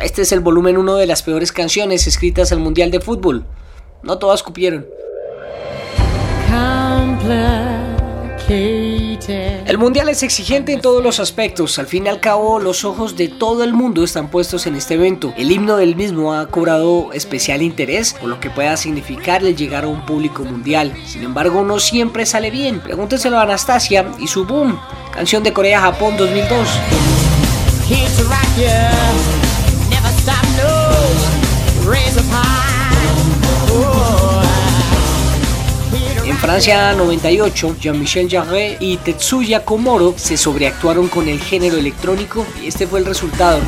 Este es el volumen 1 de las peores canciones escritas al Mundial de Fútbol. No todas cupieron. El mundial es exigente en todos los aspectos. Al fin y al cabo, los ojos de todo el mundo están puestos en este evento. El himno del mismo ha cobrado especial interés por lo que pueda significar el llegar a un público mundial. Sin embargo, no siempre sale bien. Pregúnteselo a Anastasia y su boom, canción de Corea-Japón 2002. En Francia 98, Jean-Michel Jarre y Tetsuya Komoro se sobreactuaron con el género electrónico y este fue el resultado.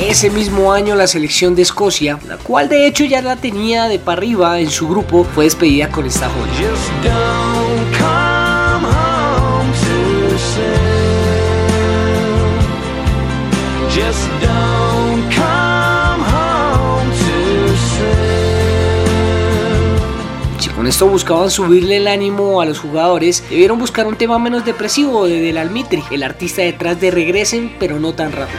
Ese mismo año la selección de Escocia, la cual de hecho ya la tenía de para arriba en su grupo, fue despedida con esta joya. Si con esto buscaban subirle el ánimo a los jugadores, debieron buscar un tema menos depresivo de Del Almitri, el artista detrás de Regresen, pero no tan rápido.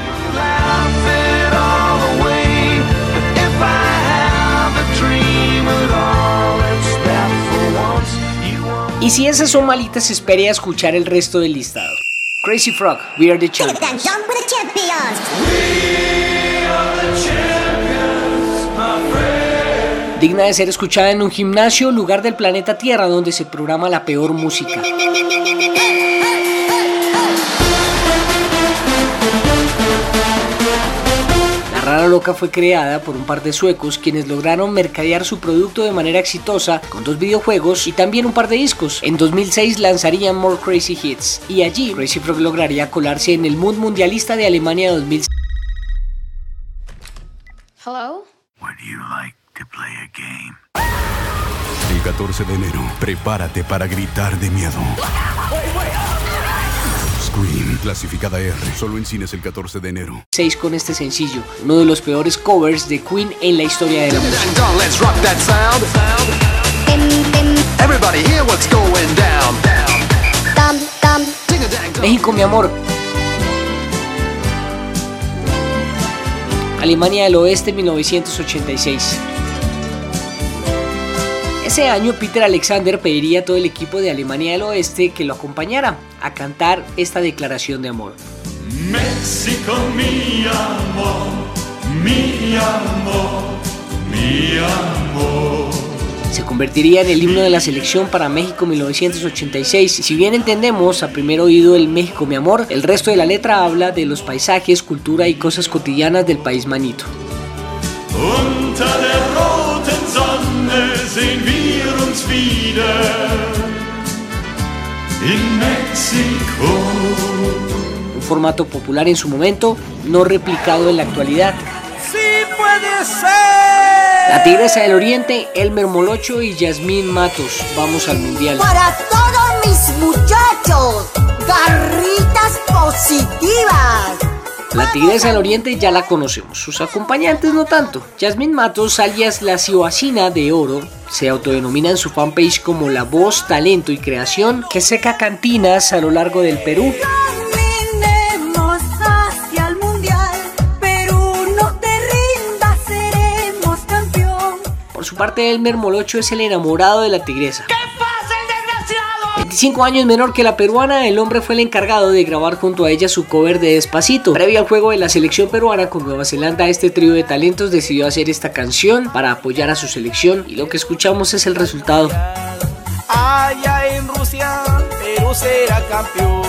Y si esas son malitas, espere a escuchar el resto del listado. Crazy Frog, We Are the Champions. Digna de ser escuchada en un gimnasio, lugar del planeta Tierra donde se programa la peor música. Loca fue creada por un par de suecos quienes lograron mercadear su producto de manera exitosa con dos videojuegos y también un par de discos. En 2006 lanzarían More Crazy Hits y allí Crazy Frog lograría colarse en el Mood Mundialista de Alemania 2006. Hello? Would you like to play a game? El 14 de enero, prepárate para gritar de miedo. Scream, clasificada R, solo en cines el 14 de enero. 6 con este sencillo, uno de los peores covers de Queen en la historia de la música. Let's rock that sound. Everybody hear what's going down. México, mi amor. Alemania del Oeste 1986. Ese año Peter Alexander pediría a todo el equipo de Alemania del Oeste que lo acompañara a cantar esta declaración de amor. México, mi amor, mi amor, mi amor. Se convertiría en el himno de la selección para México 1986. Si bien entendemos a primer oído el México mi amor, el resto de la letra habla de los paisajes, cultura y cosas cotidianas del país manito. Unter der Sonne sehen wir uns wieder in Mexiko. Un formato popular en su momento, no replicado en la actualidad. Sí puede ser. La Tigresa del Oriente, Elmer Molocho y Yasmín Matos. Vamos al Mundial. Para todos mis muchachos, garritas positivas. La Tigresa del Oriente ya la conocemos, sus acompañantes no tanto. Yasmín Matos, alias la Cioacina de Oro, se autodenomina en su fanpage como la voz, talento y creación que seca cantinas a lo largo del Perú. Por su parte, Elmer Molocho es el enamorado de la tigresa. 25 años menor que la peruana, el hombre fue el encargado de grabar junto a ella su cover de Despacito. Previo al juego de la selección peruana con Nueva Zelanda, este trío de talentos decidió hacer esta canción para apoyar a su selección y lo que escuchamos es el resultado. Allá en Rusia, Perú será campeón.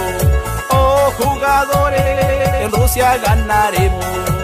Oh, jugadores, en Rusia ganaremos.